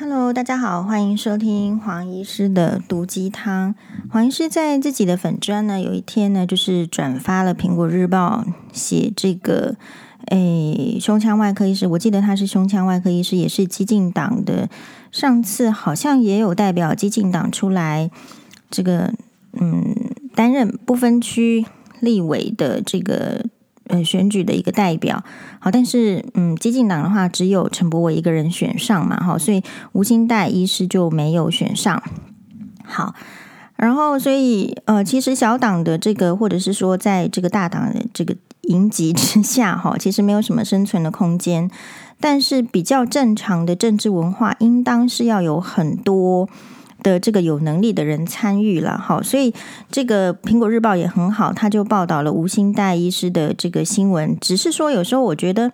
Hello，大家好，欢迎收听黄医师的毒鸡汤。黄医师在自己的粉专呢，有一天呢，就是转发了《苹果日报》写这个，诶，胸腔外科医师，我记得他是胸腔外科医师，也是激进党的。上次好像也有代表激进党出来，这个，嗯，担任不分区立委的这个。呃，选举的一个代表，好，但是嗯，激进党的话只有陈柏惟一个人选上嘛，哈，所以吴欣岱医师就没有选上。好，然后所以呃，其实小党的这个，或者是说在这个大党的这个迎击之下，哈，其实没有什么生存的空间。但是比较正常的政治文化，应当是要有很多。的这个有能力的人参与了，好，所以这个苹果日报也很好，他就报道了吴欣岱医师的这个新闻。只是说，有时候我觉得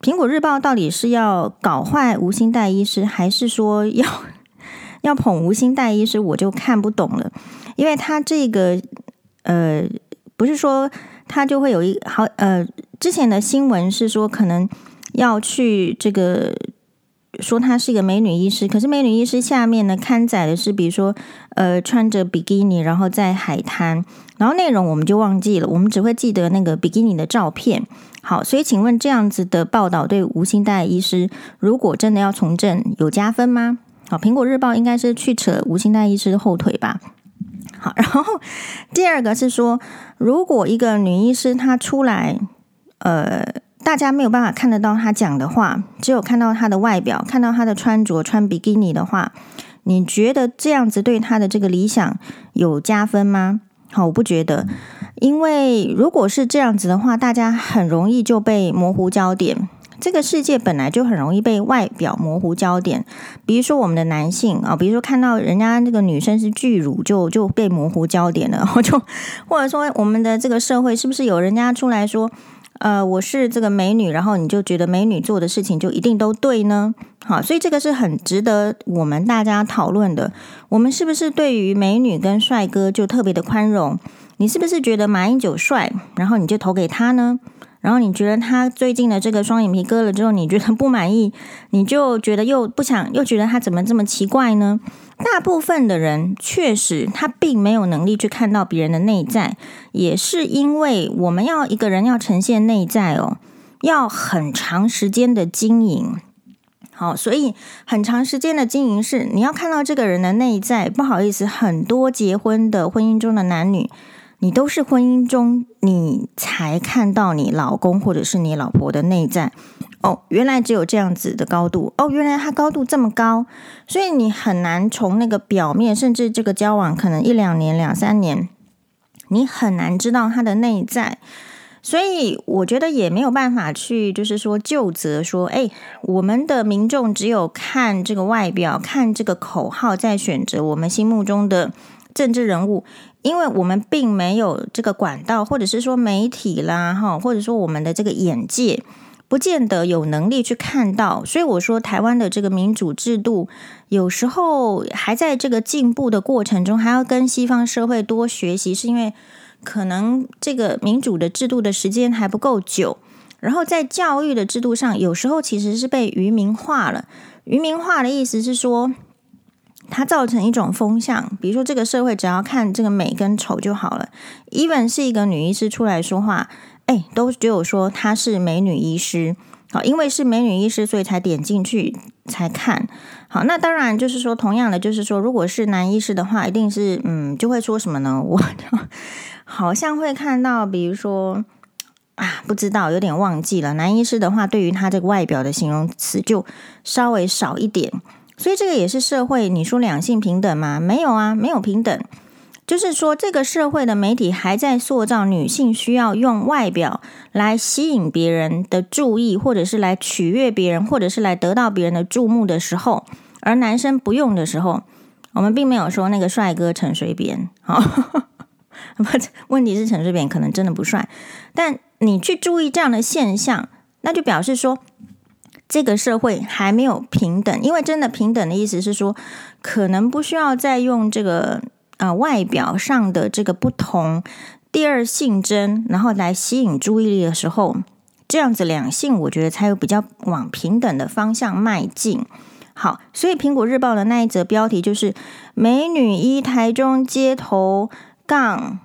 苹果日报到底是要搞坏吴欣岱医师，还是说要 要捧吴欣岱医师，我就看不懂了。因为他这个呃，不是说他就会有一好呃，之前的新闻是说可能要去这个。说她是一个美女医师，可是美女医师下面呢刊载的是，比如说，呃，穿着比基尼，然后在海滩，然后内容我们就忘记了，我们只会记得那个比基尼的照片。好，所以请问这样子的报道对吴欣岱医师，如果真的要从政，有加分吗？好，苹果日报应该是去扯吴欣岱医师的后腿吧。好，然后第二个是说，如果一个女医师她出来，呃。大家没有办法看得到他讲的话，只有看到他的外表，看到他的穿着，穿比基尼的话，你觉得这样子对他的这个理想有加分吗？好，我不觉得，因为如果是这样子的话，大家很容易就被模糊焦点。这个世界本来就很容易被外表模糊焦点，比如说我们的男性啊，比如说看到人家那个女生是巨乳，就就被模糊焦点了，或 就或者说我们的这个社会是不是有人家出来说？呃，我是这个美女，然后你就觉得美女做的事情就一定都对呢？好，所以这个是很值得我们大家讨论的。我们是不是对于美女跟帅哥就特别的宽容？你是不是觉得马英九帅，然后你就投给他呢？然后你觉得他最近的这个双眼皮割了之后，你觉得不满意，你就觉得又不想，又觉得他怎么这么奇怪呢？大部分的人确实他并没有能力去看到别人的内在，也是因为我们要一个人要呈现内在哦，要很长时间的经营。好，所以很长时间的经营是你要看到这个人的内在。不好意思，很多结婚的婚姻中的男女。你都是婚姻中，你才看到你老公或者是你老婆的内在哦。原来只有这样子的高度哦，原来他高度这么高，所以你很难从那个表面，甚至这个交往可能一两年、两三年，你很难知道他的内在。所以我觉得也没有办法去，就是说就责说，哎，我们的民众只有看这个外表，看这个口号，在选择我们心目中的政治人物。因为我们并没有这个管道，或者是说媒体啦，哈，或者说我们的这个眼界，不见得有能力去看到。所以我说，台湾的这个民主制度，有时候还在这个进步的过程中，还要跟西方社会多学习，是因为可能这个民主的制度的时间还不够久。然后在教育的制度上，有时候其实是被愚民化了。愚民化的意思是说，它造成一种风向，比如说这个社会只要看这个美跟丑就好了。even 是一个女医师出来说话，哎，都只有说她是美女医师。好，因为是美女医师，所以才点进去才看。好，那当然就是说，同样的就是说，如果是男医师的话，一定是嗯，就会说什么呢？我 好像会看到，比如说啊，不知道，有点忘记了。男医师的话，对于他这个外表的形容词就稍微少一点。所以这个也是社会，你说两性平等吗？没有啊，没有平等。就是说，这个社会的媒体还在塑造女性需要用外表来吸引别人的注意，或者是来取悦别人，或者是来得到别人的注目的时候，而男生不用的时候，我们并没有说那个帅哥陈水扁。好，不，问题是陈水扁可能真的不帅，但你去注意这样的现象，那就表示说。这个社会还没有平等，因为真的平等的意思是说，可能不需要再用这个呃外表上的这个不同第二性征，然后来吸引注意力的时候，这样子两性我觉得才有比较往平等的方向迈进。好，所以苹果日报的那一则标题就是“美女一台中街头杠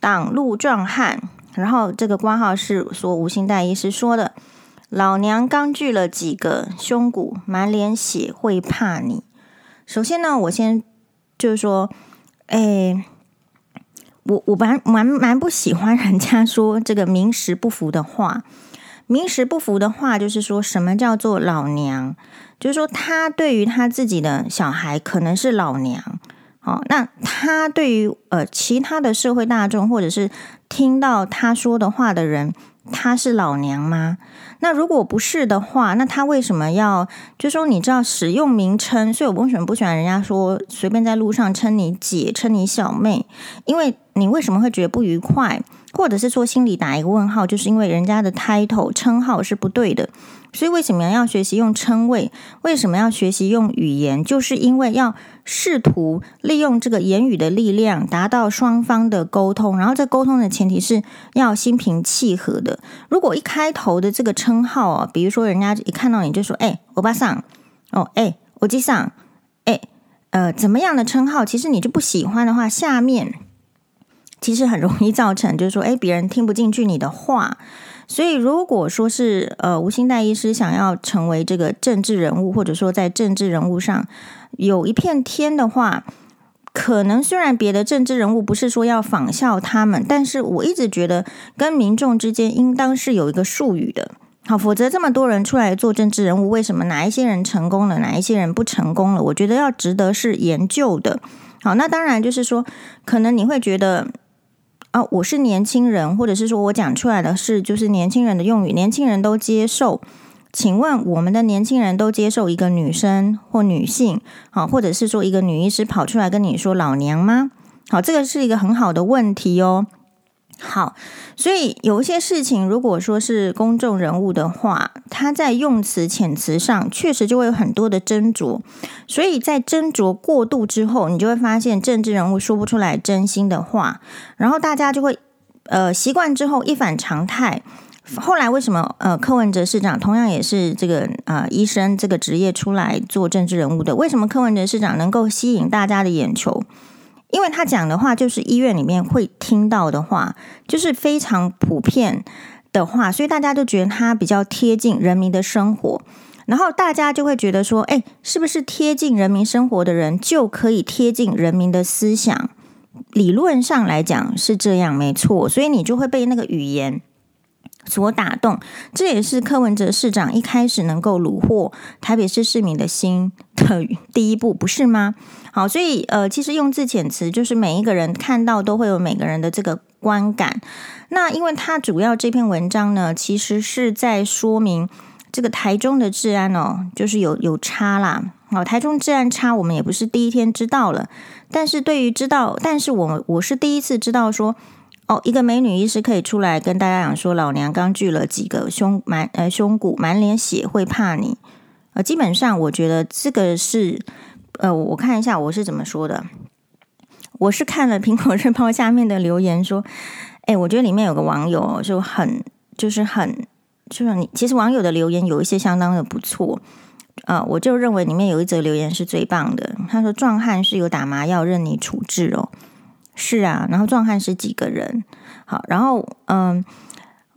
挡路壮汉”，然后这个挂号是说吴欣岱医师说的：“老娘刚锯了几个胸骨，满脸血会怕你？”首先呢，我先就是说，哎，我我蛮蛮蛮不喜欢人家说这个名实不符的话。名实不符的话，就是说什么叫做老娘？就是说他对于他自己的小孩可能是老娘，哦，那他对于呃其他的社会大众或者是听到他说的话的人，他是老娘吗？那如果不是的话，那他为什么要？就说你知道使用名称，所以我为什么不喜欢人家说随便在路上称你姐、称你小妹？因为你为什么会觉得不愉快，或者是说心里打一个问号，就是因为人家的 title 称号是不对的。所以为什么要学习用称谓？为什么要学习用语言？就是因为要试图利用这个言语的力量，达到双方的沟通。然后这沟通的前提是要心平气和的。如果一开头的这个称号啊，比如说人家一看到你就说：“哎，欧巴桑，哦，哎，我吉桑，哎，呃，怎么样的称号？其实你就不喜欢的话，下面其实很容易造成，就是说，哎，别人听不进去你的话。”所以，如果说是呃吴欣岱医师想要成为这个政治人物，或者说在政治人物上有一片天的话，可能虽然别的政治人物不是说要仿效他们，但是我一直觉得跟民众之间应当是有一个术语的，好，否则这么多人出来做政治人物，为什么哪一些人成功了，哪一些人不成功了？我觉得要值得是研究的。好，那当然就是说，可能你会觉得。啊，我是年轻人，或者是说我讲出来的是就是年轻人的用语，年轻人都接受。请问我们的年轻人都接受一个女生或女性，好，或者是说一个女医师跑出来跟你说老娘吗？好，这个是一个很好的问题哦。好，所以有一些事情，如果说是公众人物的话，他在用词遣词上确实就会有很多的斟酌，所以在斟酌过度之后，你就会发现政治人物说不出来真心的话，然后大家就会呃习惯之后一反常态。后来为什么呃柯文哲市长同样也是这个、呃、医生这个职业出来做政治人物的，为什么柯文哲市长能够吸引大家的眼球？因为他讲的话就是医院里面会听到的话，就是非常普遍的话，所以大家都觉得他比较贴近人民的生活，然后大家就会觉得说，哎，是不是贴近人民生活的人就可以贴近人民的思想？理论上来讲是这样，没错，所以你就会被那个语言所打动，这也是柯文哲市长一开始能够虏获台北市市民的心的第一步，不是吗？好，所以呃，其实用字遣词就是每一个人看到都会有每个人的这个观感。那因为他主要这篇文章呢，其实是在说明这个台中的治安哦，就是有有差啦。好，台中治安差，我们也不是第一天知道了。但是对于知道，但是我我是第一次知道说，哦，一个美女医师可以出来跟大家讲说，老娘刚锯了几个胸满呃胸骨，满脸血会怕你。呃，基本上我觉得这个是。呃，我看一下我是怎么说的。我是看了《苹果日报》下面的留言说，哎，我觉得里面有个网友就很，就是很，就是你其实网友的留言有一些相当的不错。呃，我就认为里面有一则留言是最棒的。他说：“壮汉是有打麻药任你处置哦。”是啊，然后壮汉是几个人？好，然后嗯。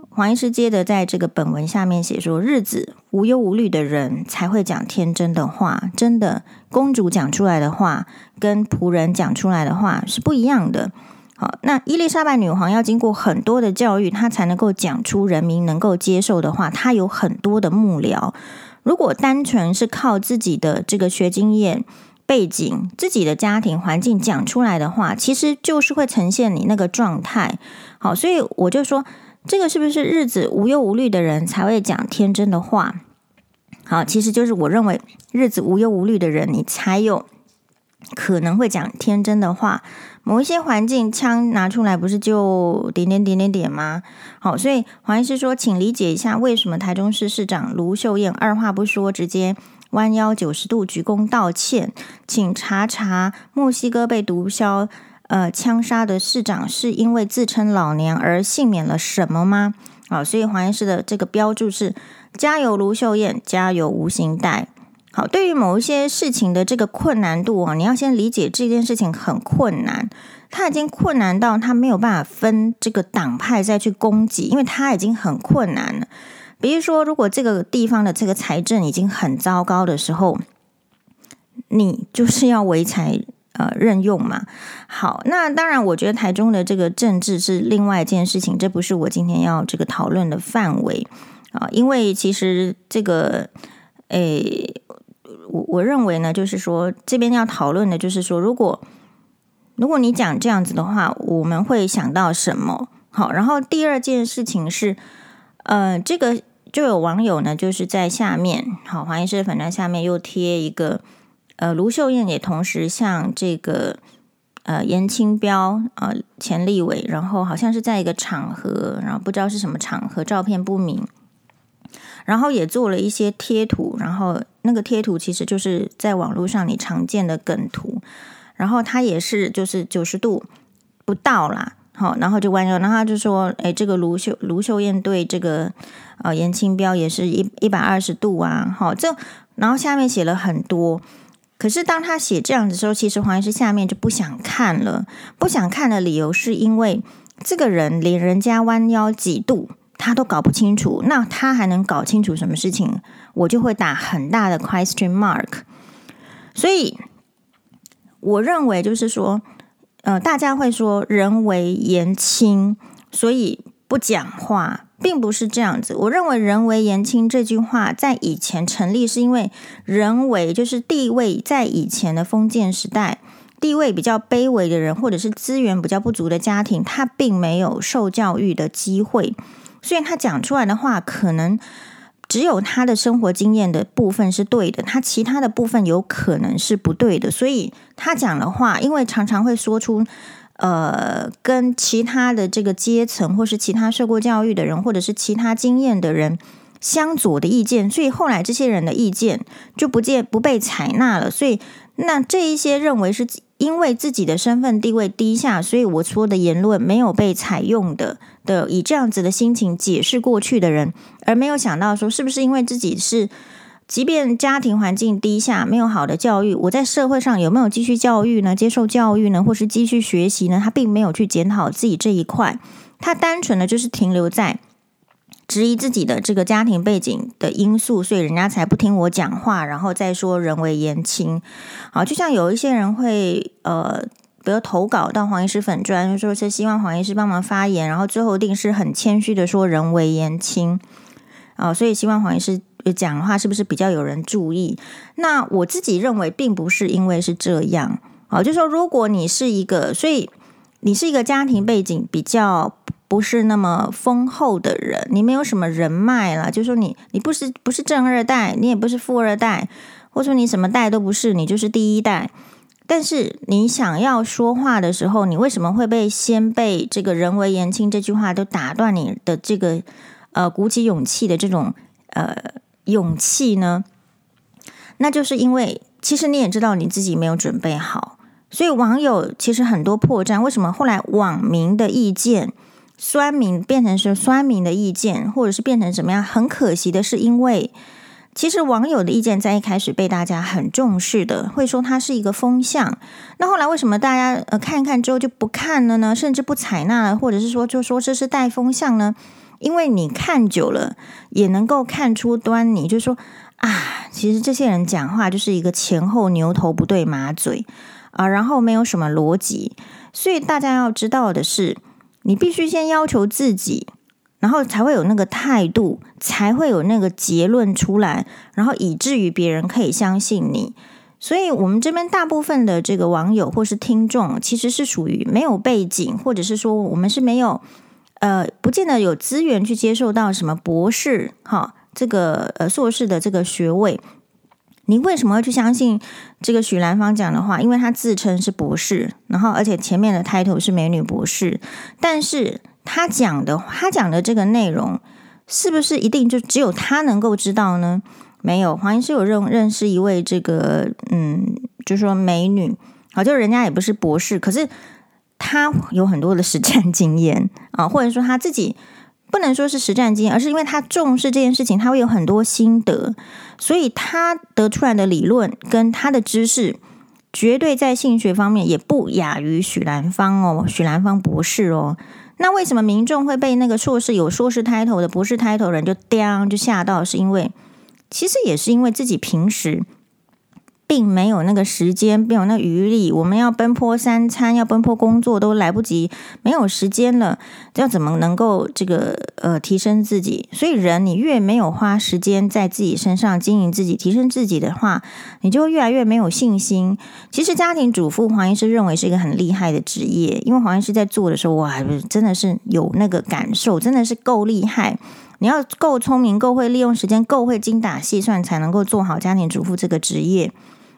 黄医师接着在这个本文下面写说：“日子无忧无虑的人才会讲天真的话，真的公主讲出来的话跟仆人讲出来的话是不一样的。好，那伊丽莎白女皇要经过很多的教育，她才能够讲出人民能够接受的话。她有很多的幕僚，如果单纯是靠自己的这个学经验背景、自己的家庭环境讲出来的话，其实就是会呈现你那个状态。好，所以我就说。”这个是不是日子无忧无虑的人才会讲天真的话？好，其实就是我认为日子无忧无虑的人，你才有可能会讲天真的话。某一些环境，枪拿出来不是就点点点点点吗？好，所以黄医师说，请理解一下为什么台中市市长卢秀燕二话不说，直接弯腰九十度鞠躬道歉。请查查墨西哥被毒枭。呃，枪杀的市长是因为自称老娘而幸免了什么吗？好，所以黄医师的这个标注是：加油卢秀燕，加油吴欣岱。好，对于某一些事情的这个困难度啊，你要先理解这件事情很困难，他已经困难到他没有办法分这个党派再去攻击，因为他已经很困难了。比如说，如果这个地方的这个财政已经很糟糕的时候，你就是要唯才呃任用嘛。好，那当然，我觉得台中的这个政治是另外一件事情，这不是我今天要这个讨论的范围啊。因为其实这个，诶，我我认为呢，就是说这边要讨论的，就是说，如果如果你讲这样子的话，我们会想到什么？好，然后第二件事情是，呃，这个。就有网友呢，就是在下面，好，黄医师的粉专下面又贴一个，呃，卢秀燕也同时向这个呃颜清标、呃、钱立伟，然后好像是在一个场合，然后不知道是什么场合，照片不明，然后也做了一些贴图，然后那个贴图其实就是在网络上你常见的梗图，然后他也是就是九十度不到啦。好，然后就弯腰，然后他就说：“哎，这个卢秀卢秀燕对这个呃颜清标也是一一百二十度啊。”好，这然后下面写了很多。可是当他写这样子的时候，其实黄医师下面就不想看了。不想看的理由是因为这个人连人家弯腰几度他都搞不清楚，那他还能搞清楚什么事情？我就会打很大的 question mark。所以我认为就是说。呃，大家会说人为言轻，所以不讲话，并不是这样子。我认为“人为言轻”这句话在以前成立，是因为人为就是地位在以前的封建时代，地位比较卑微的人，或者是资源比较不足的家庭，他并没有受教育的机会，所以他讲出来的话可能。只有他的生活经验的部分是对的，他其他的部分有可能是不对的，所以他讲的话，因为常常会说出，呃，跟其他的这个阶层，或是其他受过教育的人，或者是其他经验的人相左的意见，所以后来这些人的意见就不见不被采纳了，所以那这一些认为是。因为自己的身份地位低下，所以我说的言论没有被采用的的，以这样子的心情解释过去的人，而没有想到说是不是因为自己是，即便家庭环境低下，没有好的教育，我在社会上有没有继续教育呢？接受教育呢？或是继续学习呢？他并没有去检讨自己这一块，他单纯的就是停留在。质疑自己的这个家庭背景的因素，所以人家才不听我讲话，然后再说人为言轻。好，就像有一些人会呃，比如投稿到黄医师粉专，就说是希望黄医师帮忙发言，然后最后定是很谦虚的说人为言轻。啊，所以希望黄医师讲话是不是比较有人注意？那我自己认为并不是因为是这样。好，就说如果你是一个，所以你是一个家庭背景比较。不是那么丰厚的人，你没有什么人脉了，就说你你不是不是正二代，你也不是富二代，或者说你什么代都不是，你就是第一代。但是你想要说话的时候，你为什么会被先被这个人为言轻这句话都打断你的这个呃鼓起勇气的这种呃勇气呢？那就是因为其实你也知道你自己没有准备好，所以网友其实很多破绽。为什么后来网民的意见？酸民变成是酸民的意见，或者是变成怎么样？很可惜的是，因为其实网友的意见在一开始被大家很重视的，会说它是一个风向。那后来为什么大家呃看一看之后就不看了呢？甚至不采纳，或者是说就说这是带风向呢？因为你看久了也能够看出端倪，就是说啊，其实这些人讲话就是一个前后牛头不对马嘴啊，然后没有什么逻辑。所以大家要知道的是。你必须先要求自己，然后才会有那个态度，才会有那个结论出来，然后以至于别人可以相信你。所以，我们这边大部分的这个网友或是听众，其实是属于没有背景，或者是说我们是没有，呃，不见得有资源去接受到什么博士，哈，这个呃硕士的这个学位。你为什么会去相信这个许兰芳讲的话？因为她自称是博士，然后而且前面的 title 是美女博士。但是她讲的，她讲的这个内容，是不是一定就只有她能够知道呢？没有，黄医师有认认识一位这个，嗯，就是说美女，好，就是人家也不是博士，可是她有很多的实战经验啊，或者说她自己不能说是实战经验，而是因为他重视这件事情，他会有很多心得，所以他得出来的理论跟他的知识，绝对在性学方面也不亚于许兰芳哦，许兰芳博士哦。那为什么民众会被那个硕士有硕士 title 的博士 title 人就叮就吓到？是因为其实也是因为自己平时。并没有那个时间，没有那余力。我们要奔波三餐，要奔波工作，都来不及，没有时间了。要怎么能够这个呃提升自己？所以人你越没有花时间在自己身上经营自己、提升自己的话，你就越来越没有信心。其实家庭主妇黄医师认为是一个很厉害的职业，因为黄医师在做的时候，哇，真的是有那个感受，真的是够厉害。你要够聪明，够会利用时间，够会精打细算，才能够做好家庭主妇这个职业。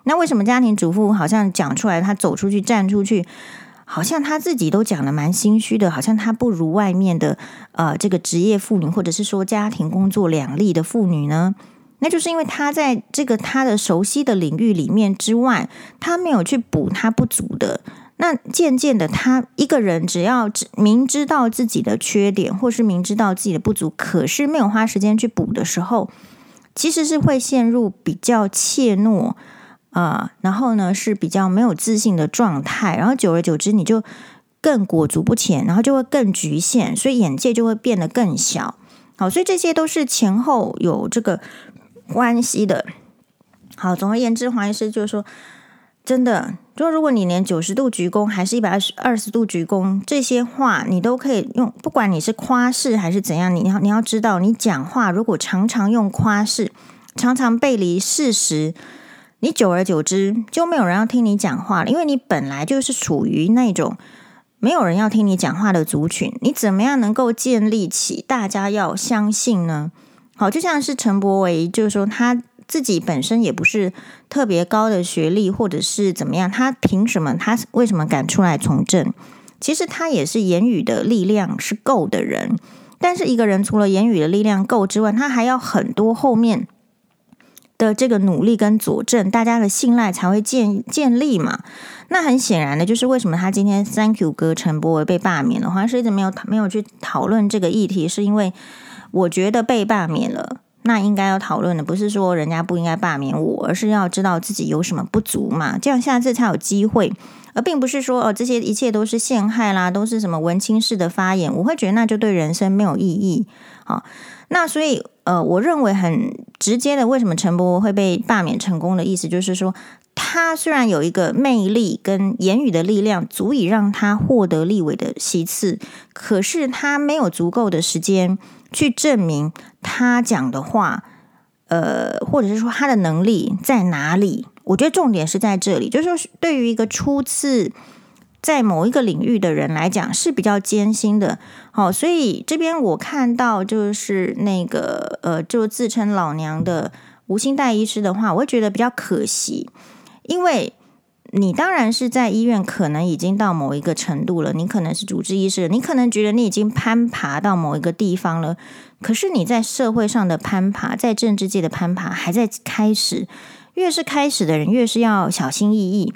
那为什么家庭主妇好像讲出来，她走出去站出去，好像她自己都讲得蛮心虚的，好像她不如外面的呃这个职业妇女，或者是说家庭工作两立的妇女呢？那就是因为她在这个她的熟悉的领域里面之外，她没有去补她不足的。那渐渐的，她一个人只要明知道自己的缺点，或是明知道自己的不足，可是没有花时间去补的时候，其实是会陷入比较怯懦。啊、然后呢是比较没有自信的状态，然后久而久之你就更裹足不前，然后就会更局限，所以眼界就会变得更小。好，所以这些都是前后有这个关系的。好，总而言之，黄医师就是说，真的，就如果你连九十度鞠躬还是一百二十二十度鞠躬这些话，你都可以用，不管你是夸饰还是怎样，你要你要知道，你讲话如果常常用夸饰，常常背离事实。你久而久之就没有人要听你讲话了，因为你本来就是属于那种没有人要听你讲话的族群。你怎么样能够建立起大家要相信呢？好，就像是陈柏惟，就是说他自己本身也不是特别高的学历，或者是怎么样，他凭什么？他为什么敢出来从政？其实他也是言语的力量是够的人，但是一个人除了言语的力量够之外，他还要很多后面。的这个努力跟佐证，大家的信赖才会建建立嘛。那很显然的，就是为什么他今天 Thank you 哥陈柏惟被罢免的话是一直没有没有去讨论这个议题，是因为我觉得被罢免了，那应该要讨论的不是说人家不应该罢免我，而是要知道自己有什么不足嘛，这样下次才有机会，而并不是说哦这些一切都是陷害啦，都是什么文青式的发言，我会觉得那就对人生没有意义。好，那所以。呃，我认为很直接的，为什么陈伯会被罢免成功的意思，就是说，他虽然有一个魅力跟言语的力量，足以让他获得立委的席次，可是他没有足够的时间去证明他讲的话，呃，或者是说他的能力在哪里。我觉得重点是在这里，就是说，对于一个初次。在某一个领域的人来讲是比较艰辛的，好，所以这边我看到就是那个呃，就自称老娘的吴欣岱医师的话，我会觉得比较可惜，因为你当然是在医院，可能已经到某一个程度了，你可能是主治医师，你可能觉得你已经攀爬到某一个地方了，可是你在社会上的攀爬，在政治界的攀爬还在开始，越是开始的人，越是要小心翼翼。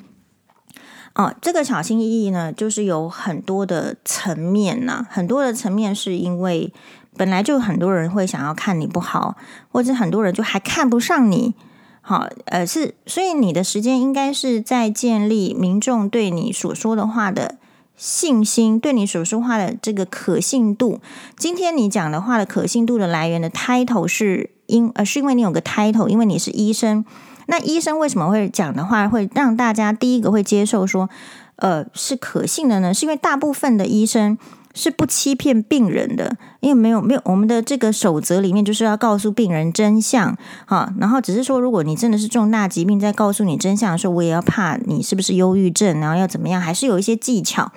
哦，这个小心翼翼呢，就是有很多的层面呐，很多的层面是因为本来就很多人会想要看你不好，或者很多人就还看不上你。好，呃，是，所以你的时间应该是在建立民众对你所说的话的信心，对你所说话的这个可信度。今天你讲的话的可信度的来源的 title 是因，呃，是因为你有个 title，因为你是医生。那医生为什么会讲的话会让大家第一个会接受说，呃，是可信的呢？是因为大部分的医生是不欺骗病人的，因为没有没有我们的这个守则里面就是要告诉病人真相，哈，然后只是说如果你真的是重大疾病，在告诉你真相的时候，我也要怕你是不是忧郁症，然后要怎么样，还是有一些技巧。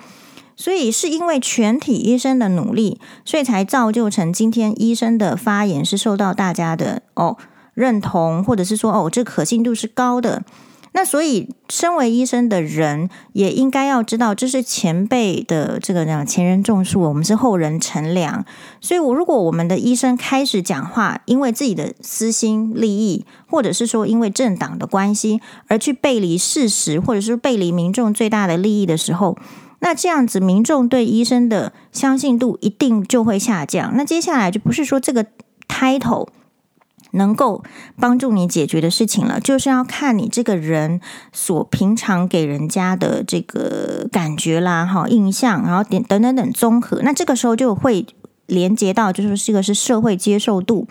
所以是因为全体医生的努力，所以才造就成今天医生的发言是受到大家的哦。认同，或者是说，哦，这可信度是高的。那所以，身为医生的人也应该要知道，这是前辈的这个呢前人种树，我们是后人乘凉。所以，我如果我们的医生开始讲话，因为自己的私心利益，或者是说因为政党的关系而去背离事实，或者是背离民众最大的利益的时候，那这样子民众对医生的相信度一定就会下降。那接下来就不是说这个 title 能够帮助你解决的事情了，就是要看你这个人所平常给人家的这个感觉啦、哈印象，然后点等等等综合，那这个时候就会连接到，就是这个是社会接受度。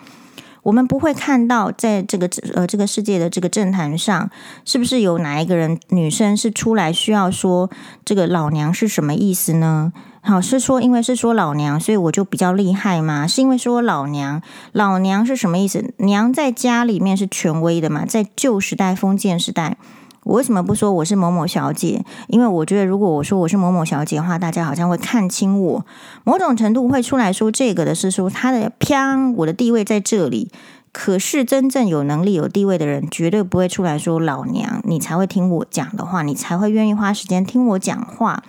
我们不会看到在这个呃这个世界的这个政坛上，是不是有哪一个人女生是出来需要说这个老娘是什么意思呢？好，是说因为是说老娘，所以我就比较厉害吗？是因为说老娘，老娘是什么意思？娘在家里面是权威的嘛，在旧时代封建时代。我为什么不说我是某某小姐？因为我觉得，如果我说我是某某小姐的话，大家好像会看轻我。某种程度会出来说这个的是说他的啪，我的地位在这里。可是真正有能力、有地位的人，绝对不会出来说老娘，你才会听我讲的话，你才会愿意花时间听我讲话。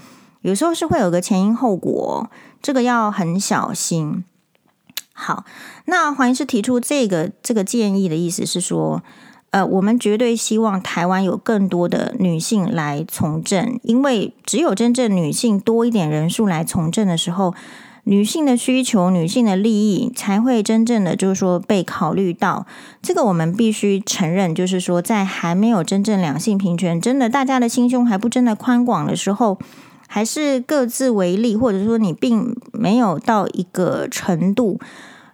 有时候是会有个前因后果，这个要很小心。好，那黄医师提出这个这个建议的意思是说。呃，我们绝对希望台湾有更多的女性来从政，因为只有真正女性多一点人数来从政的时候，女性的需求、女性的利益才会真正的就是说被考虑到。这个我们必须承认，就是说在还没有真正两性平权，真的大家的心胸还不真的宽广的时候，还是各自为利，或者说你并没有到一个程度。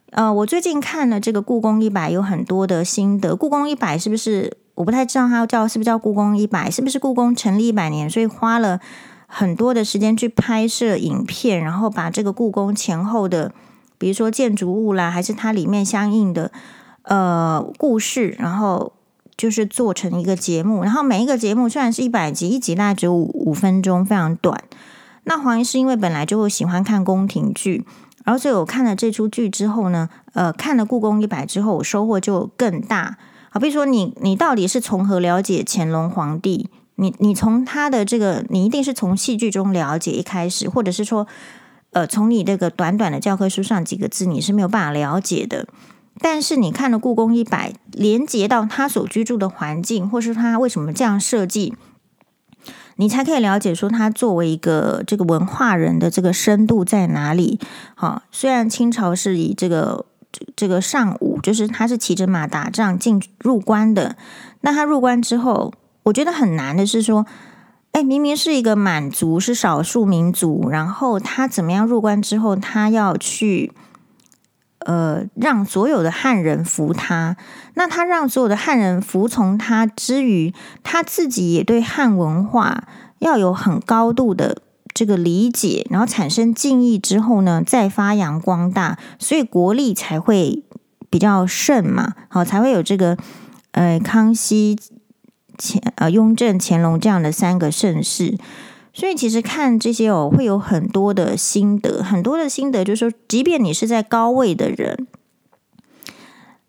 呃，我最近看了这个故宫一百，有很多的心得。故宫一百是不是？我不太知道它叫是不是叫故宫一百？是不是故宫成立一百年，所以花了很多的时间去拍摄影片，然后把这个故宫前后的，比如说建筑物啦，还是它里面相应的呃故事，然后就是做成一个节目。然后每一个节目虽然是一百集，一集大概只有五五分钟，非常短。那黄医师因为本来就喜欢看宫廷剧。然后，所以我看了这出剧之后呢，呃，看了《故宫一百》之后，我收获就更大。好，比如说你，你到底是从何了解乾隆皇帝？你，你从他的这个，你一定是从戏剧中了解一开始，或者是说，呃，从你这个短短的教科书上几个字，你是没有办法了解的。但是你看了《故宫一百》，连接到他所居住的环境，或是他为什么这样设计。你才可以了解说他作为一个这个文化人的这个深度在哪里。好，虽然清朝是以这个这个尚武，就是他是骑着马打仗进入关的。那他入关之后，我觉得很难的是说，哎，明明是一个满族，是少数民族，然后他怎么样入关之后，他要去。呃，让所有的汉人服他，那他让所有的汉人服从他之余，他自己也对汉文化要有很高度的这个理解，然后产生敬意之后呢，再发扬光大，所以国力才会比较盛嘛，好，才会有这个呃康熙、乾呃雍正、乾隆这样的三个盛世。所以其实看这些哦，会有很多的心得，很多的心得就是说，即便你是在高位的人，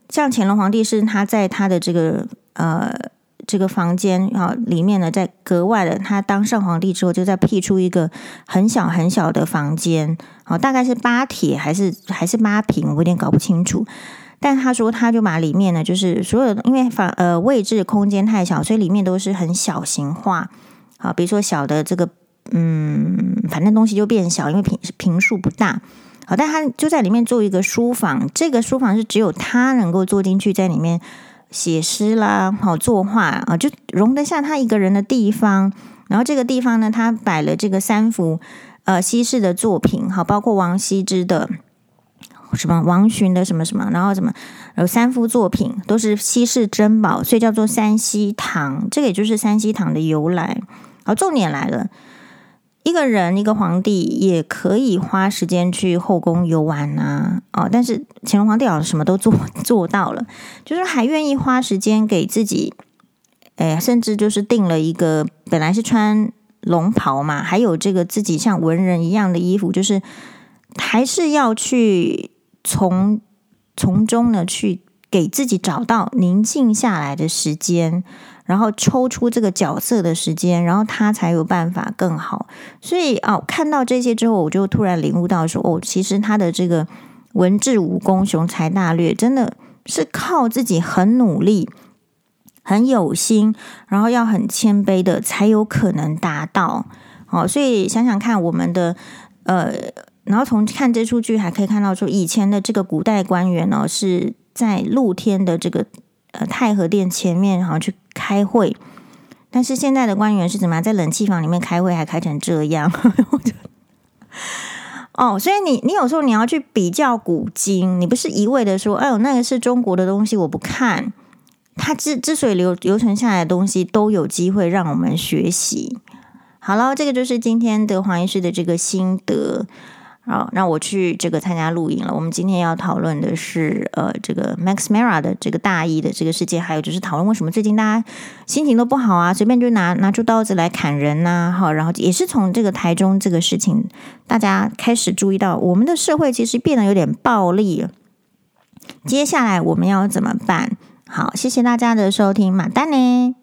像乾隆皇帝是他在他的这个呃这个房间啊里面呢，在格外的，他当上皇帝之后，就再辟出一个很小很小的房间，哦，大概是八铁还是还是八平，我有点搞不清楚。但他说，他就把里面呢，就是所有，因为房呃位置空间太小，所以里面都是很小型化。啊，比如说小的这个，嗯，反正东西就变小，因为平平数不大。好，但他就在里面做一个书房，这个书房是只有他能够坐进去，在里面写诗啦，好作画啊，就容得下他一个人的地方。然后这个地方呢，他摆了这个三幅呃西式的作品，好，包括王羲之的什么王洵的什么什么，然后什么有三幅作品都是稀世珍宝，所以叫做三希堂。这个也就是三希堂的由来。好，重点来了，一个人一个皇帝也可以花时间去后宫游玩呐、啊，哦，但是乾隆皇帝好像什么都做 做到了，就是还愿意花时间给自己，哎，甚至就是定了一个本来是穿龙袍嘛，还有这个自己像文人一样的衣服，就是还是要去从从中呢去给自己找到宁静下来的时间。然后抽出这个角色的时间，然后他才有办法更好。所以哦，看到这些之后，我就突然领悟到说，哦，其实他的这个文治武功、雄才大略，真的是靠自己很努力、很有心，然后要很谦卑的，才有可能达到。好，所以想想看，我们的呃，然后从看这出剧还可以看到说，以前的这个古代官员呢，是在露天的这个呃太和殿前面，好像去开会。但是现在的官员是怎么样？在冷气房里面开会，还开成这样？哦，所以你你有时候你要去比较古今，你不是一味的说，哎呦，那个是中国的东西，我不看。它之之所以留留存下来的东西，都有机会让我们学习。好了，这个就是今天的黄医师的这个心得。好，那我去这个参加录影了。我们今天要讨论的是，呃，这个 Max Mara 的这个大意的这个事件，还有就是讨论为什么最近大家心情都不好啊，随便就拿拿出刀子来砍人呐、啊，好，然后也是从这个台中这个事情，大家开始注意到我们的社会其实变得有点暴力。接下来我们要怎么办？好，谢谢大家的收听，马丹呢。